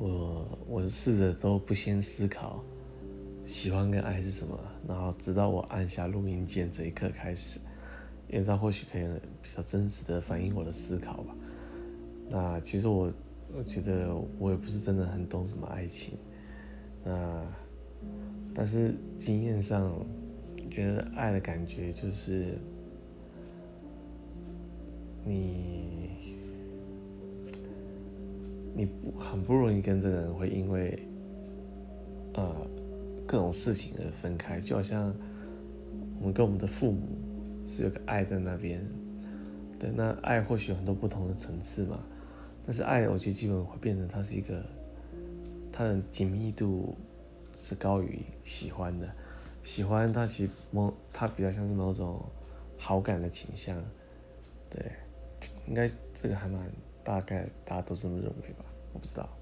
我我试着都不先思考喜欢跟爱是什么，然后直到我按下录音键这一刻开始，因为这样或许可以比较真实的反映我的思考吧。那其实我我觉得我也不是真的很懂什么爱情，那但是经验上觉得爱的感觉就是你很不容易跟这个人会因为，呃，各种事情而分开，就好像我们跟我们的父母是有个爱在那边，对，那爱或许有很多不同的层次嘛，但是爱我觉得基本会变成它是一个，它的紧密度是高于喜欢的，喜欢它其实某它比较像是某种好感的倾向，对，应该这个还蛮。大概大家都这么认为吧，Of Obstá.